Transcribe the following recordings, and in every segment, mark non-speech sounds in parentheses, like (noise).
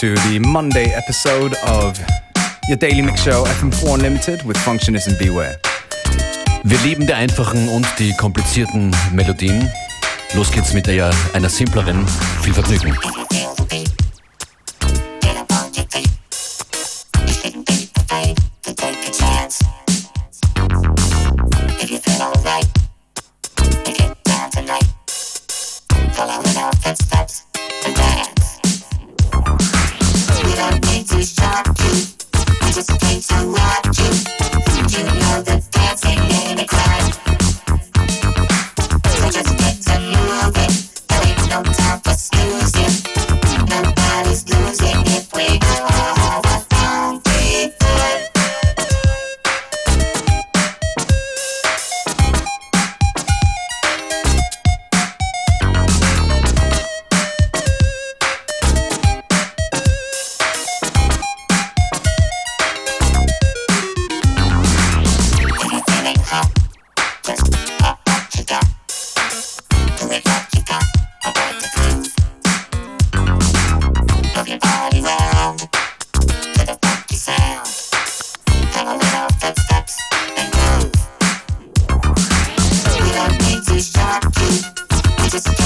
to the Monday episode of your Daily Mix Show FM4 Limited with Functionist Beware. Wir lieben die einfachen und die komplizierten Melodien. Los geht's mit einer simpleren. Viel Vergnügen. just a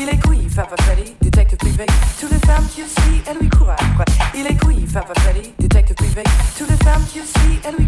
Il est qui Papa Freddy, détective privé. Tous les femmes qu'il suit, elle lui court après. Il est qui Papa Freddy, détective privé. Tous les femmes qu'il suit, elle lui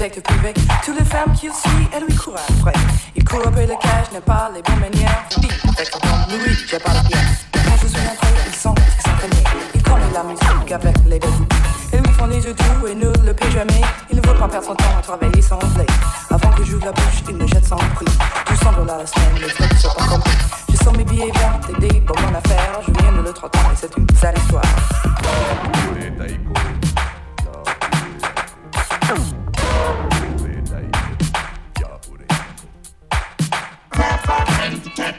détective privé. Toutes les femmes qu'il suit, elle lui court après. Il court après le cage, n'a pas les bonnes manières. Je dis, avec ton lui, j'ai pas la pièce. Quand je suis rentré, sent qu'il s'entraîner. Il connaît la musique avec les débuts. Elles lui font les yeux doux et ne le paie jamais. Il ne veut pas perdre son temps à travailler sans blé. Avant que j'ouvre la bouche, il me jette sans prix. Tout semble là, la semaine, les frais sont pas compris. Je sens mes billets verts, des pour mon affaire. Je viens de l'autre temps et c'est une sale histoire.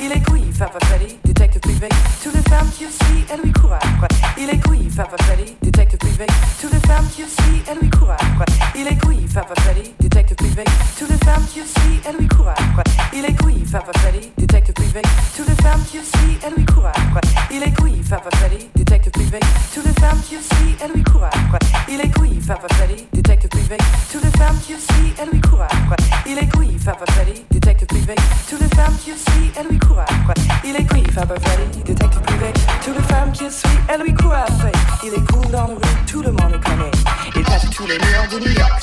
Il est couille, Papa Freddy, détective privé. Toutes les femmes qu'il suit, elle lui Il est couille, Papa Freddy, détective privé. Toutes les femmes qu'il suit, elle lui Il est couille, Papa Freddy, détective privé. Toutes les femmes qu'il suit, elle lui Il est couille, Papa Freddy, détective privé. Toutes les femmes qu'il suit, elle lui Il est couille, Papa Freddy, détective privé. Toutes les femmes qu'il suit, elle lui Il est couille, Papa Freddy, détective privé. les femmes qu'il Il est toutes les femmes qu'il suit, elle lui court après. Il est cool, à peu détective il privé. Toutes les femmes qu'il suit, elle lui court après. Il est cool dans le rue, tout le monde le connaît. Il passe tous les murs de New York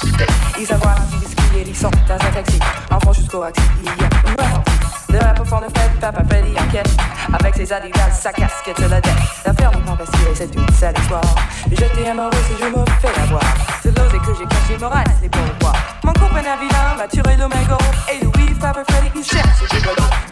Il Ils un ski et est sont dans un taxi. Enfant jusqu'au taxi. il y a une rap De la de fête, papa Freddy enquête. Avec ses adidas, sa casquette et la tête. L'affaire n'est pas facile, c'est une sale histoire. J'étais amoureux et je me fais avoir. C'est l'osé que j'ai caché, Moras, les pourboires. Mon copain est vilain m'a tiré le mégot et Louis. Stop it, Freddie, you shit.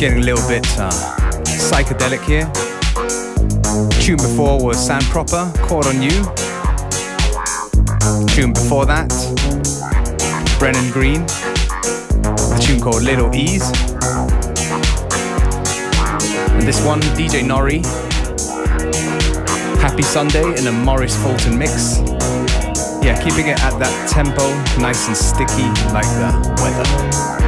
getting a little bit uh, psychedelic here. The tune before was Sound Proper, Caught on You. The tune before that, Brennan Green. A tune called Little Ease. And this one, DJ Nori. Happy Sunday in a Maurice Fulton mix. Yeah, keeping it at that tempo, nice and sticky like the weather.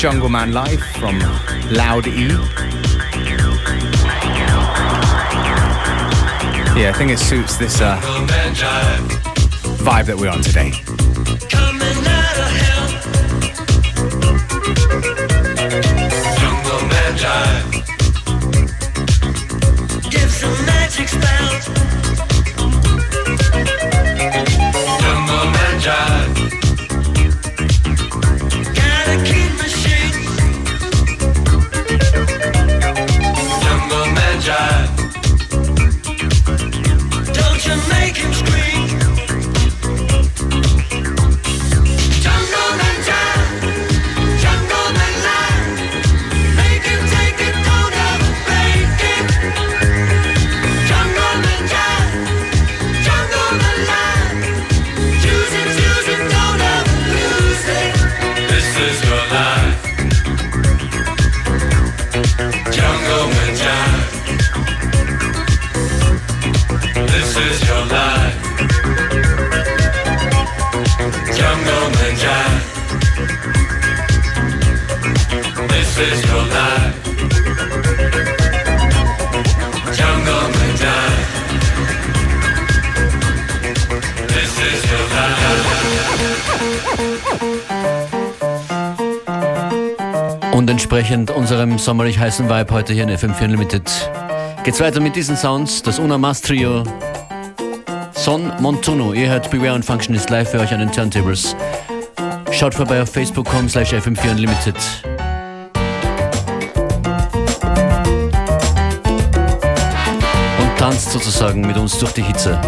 Jungle Man Live from Loud E. Yeah, I think it suits this uh, vibe that we're on today. entsprechend unserem sommerlich heißen Vibe heute hier in FM4 Unlimited geht's weiter mit diesen Sounds. Das Unamas Trio Son Montuno. Ihr hört Beware und Function ist live für euch an den Turntables. Schaut vorbei auf facebook.com slash FM4 Unlimited. Und tanzt sozusagen mit uns durch die Hitze.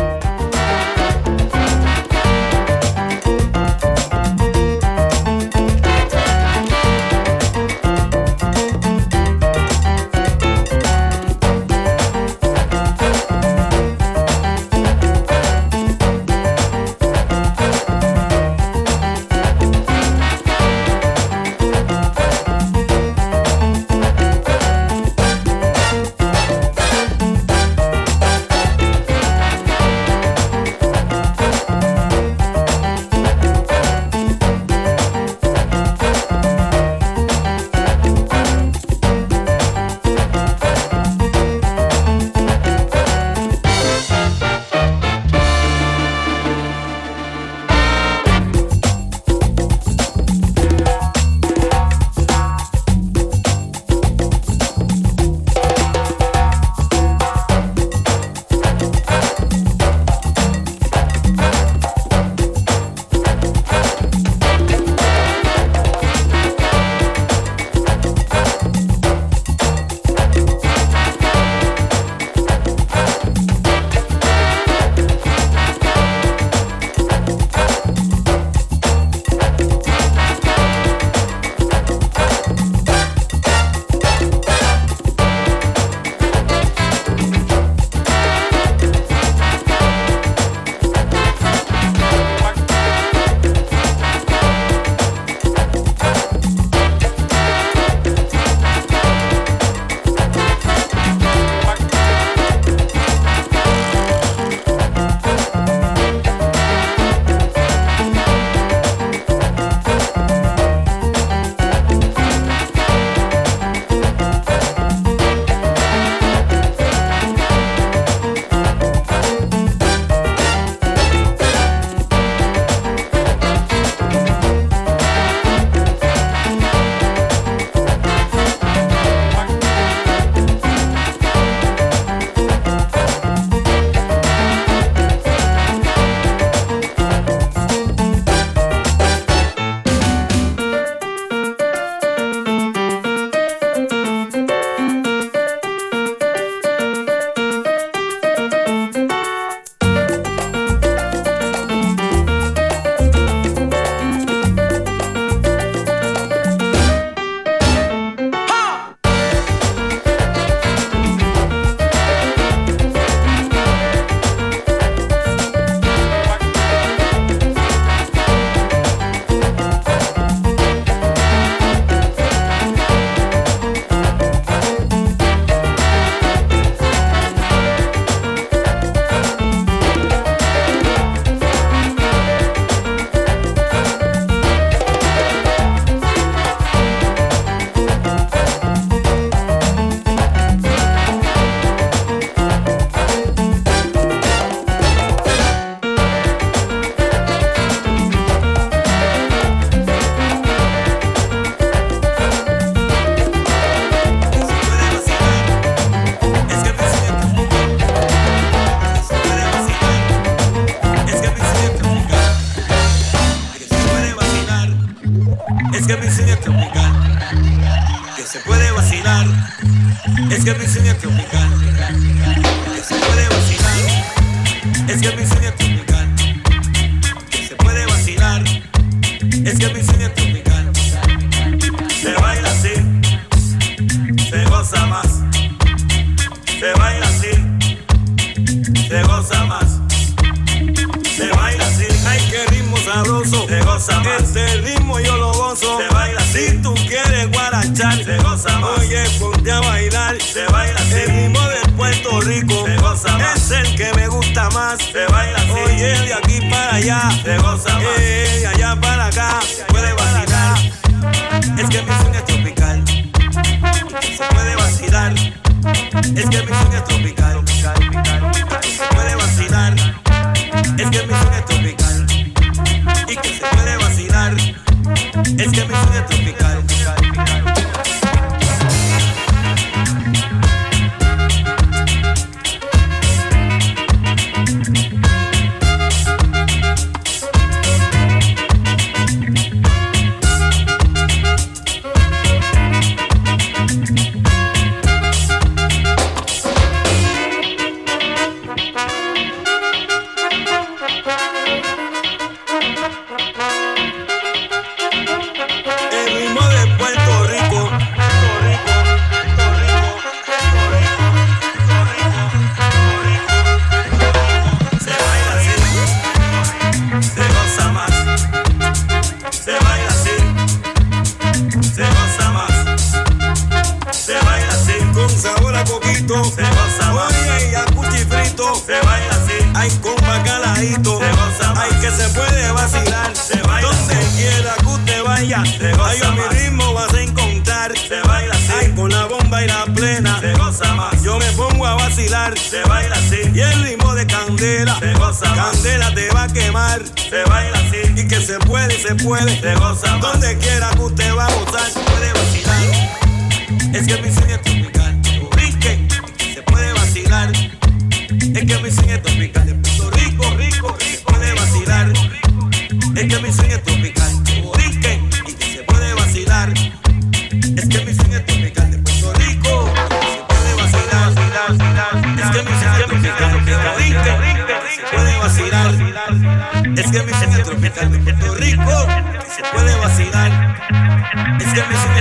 Es el que me gusta más. Se baila así. Oye, de aquí para allá. Se goza más. de allá para acá. Se puede vacilar. Es que mi sueño es tropical. Se puede vacilar. Es que mi sueño es tropical. Se puede vacilar. Es que mi sueño es tropical. Y que se puede vacilar. Es que mi sueño es tropical. puede, se goza Donde quiera que usted va a gozar, se puede vacilar Es que mi bicicleta es tropical, se puede vacilar Es que mi sueño es tropical,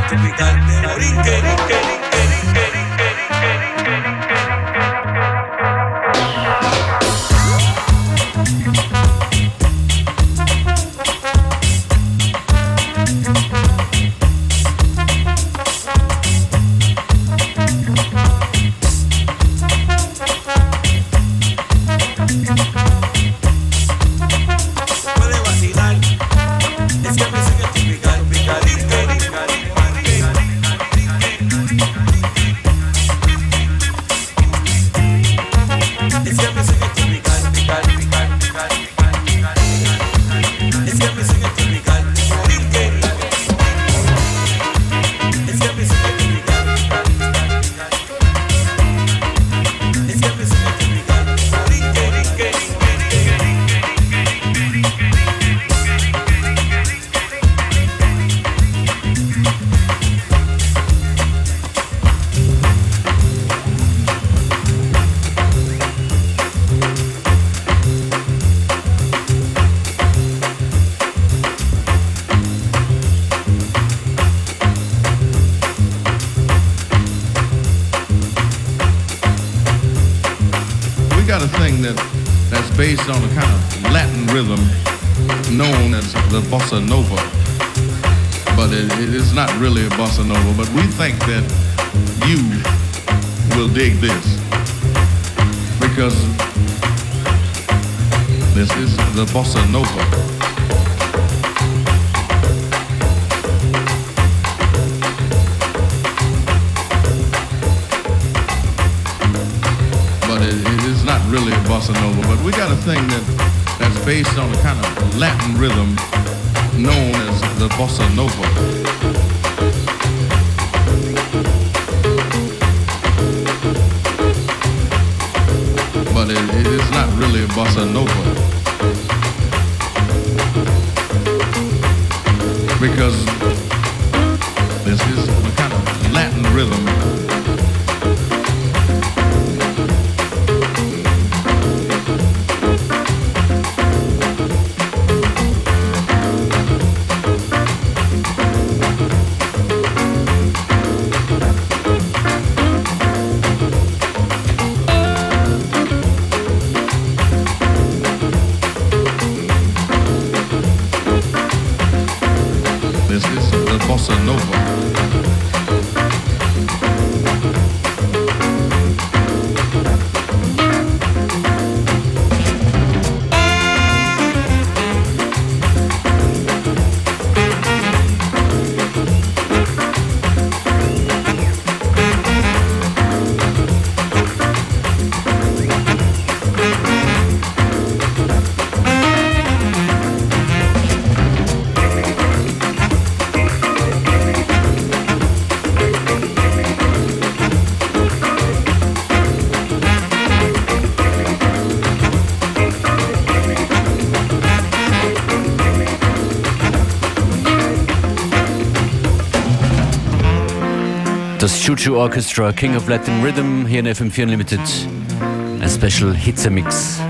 Que de thing that, that's based on a kind of Latin rhythm known as the bossa nova. But it, it is not really a bossa nova, but we think that you will dig this because this is the bossa nova. bossa nova, but we got a thing that, that's based on a kind of Latin rhythm known as the bossa nova. but it, it is not really a bossa nova. Because this is a kind of Latin rhythm. Juju Orchestra, Kind of Latin Rhythm, hier in FM4 Unlimited. A special Hitze Mix.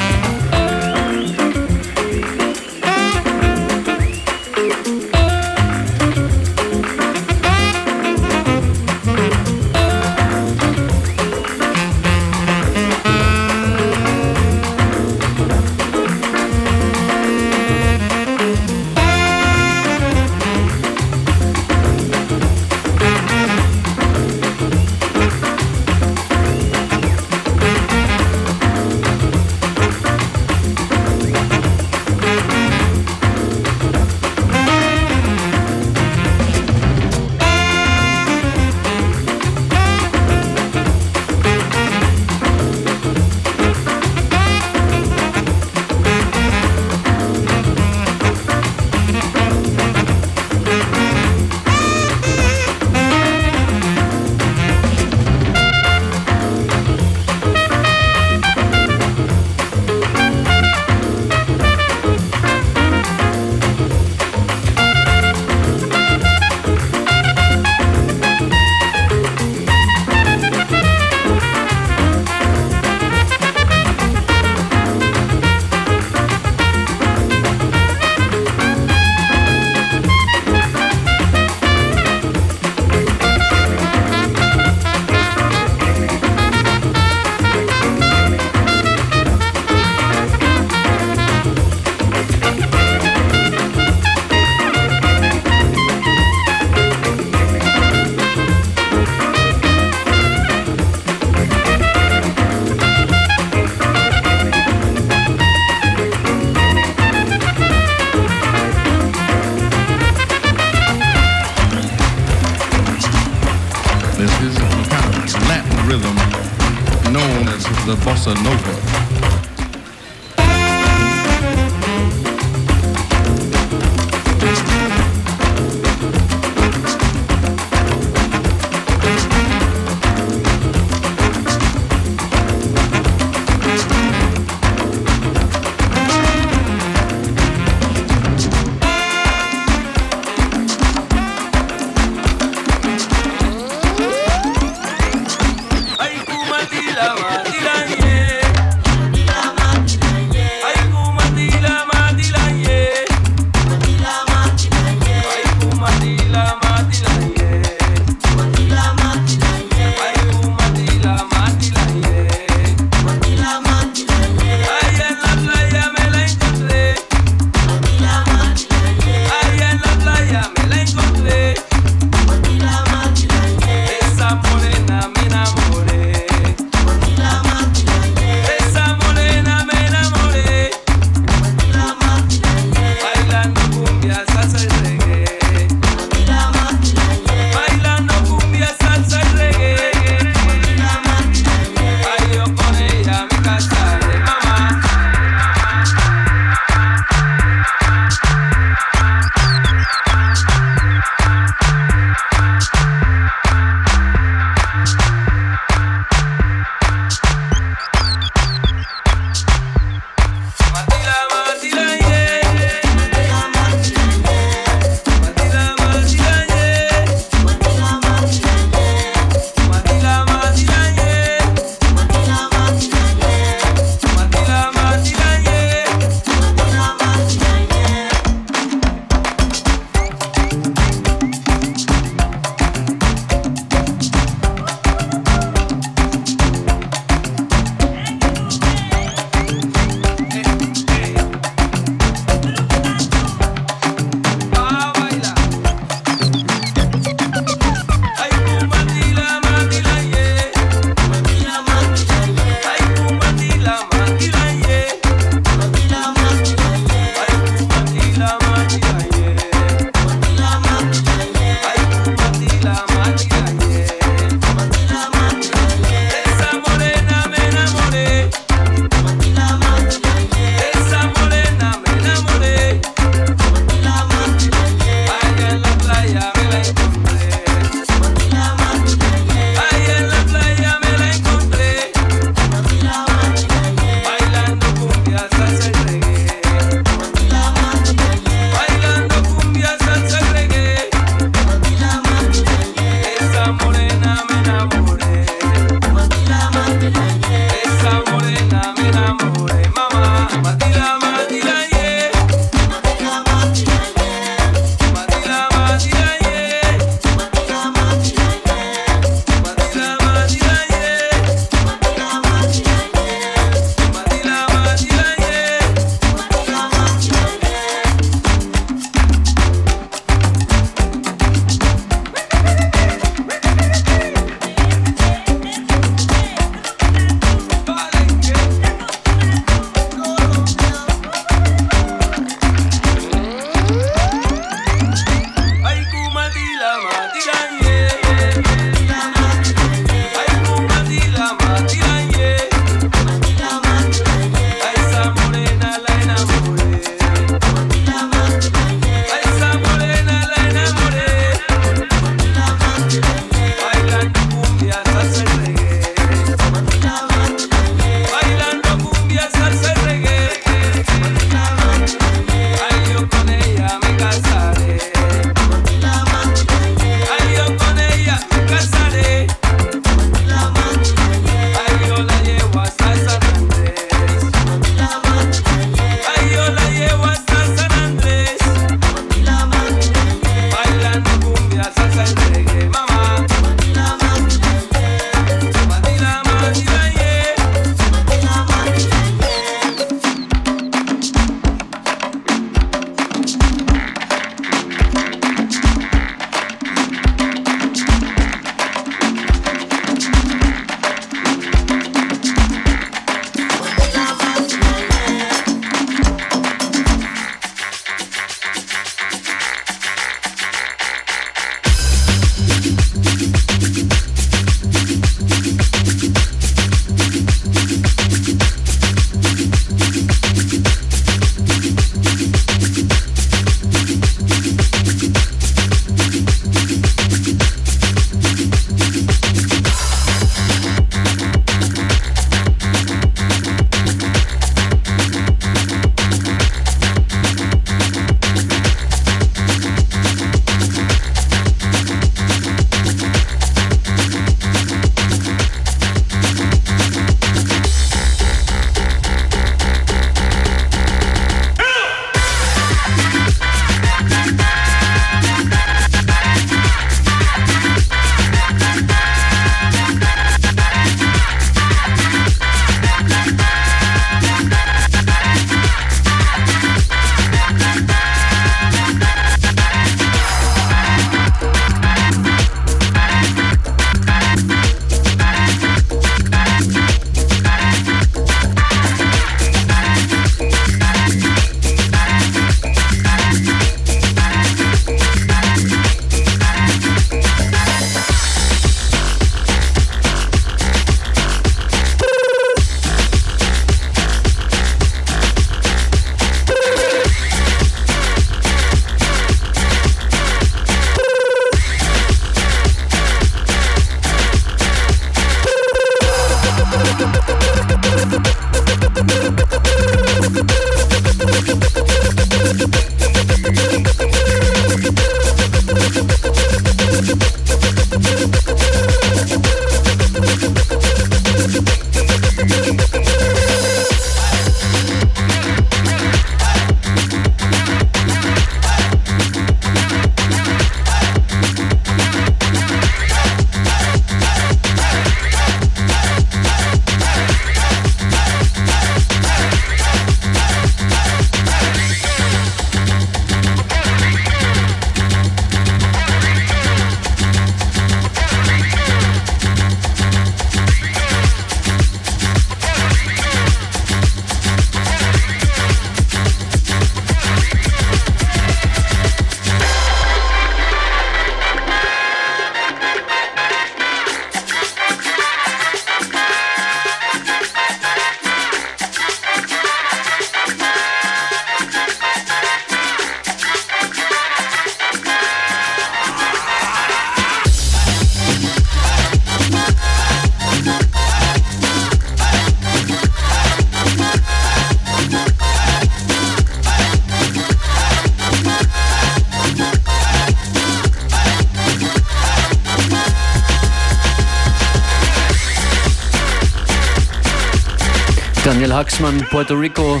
Bassmann Puerto Rico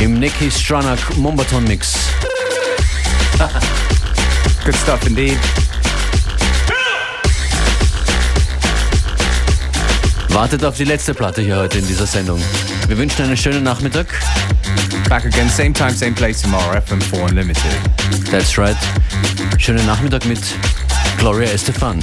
im Nicky Stranach Mombaton Mix. (laughs) Good stuff indeed. Wartet auf die letzte Platte hier heute in dieser Sendung. Wir wünschen einen schönen Nachmittag. Back again, same time, same place tomorrow, FM4 Unlimited. That's right. Schönen Nachmittag mit Gloria Estefan.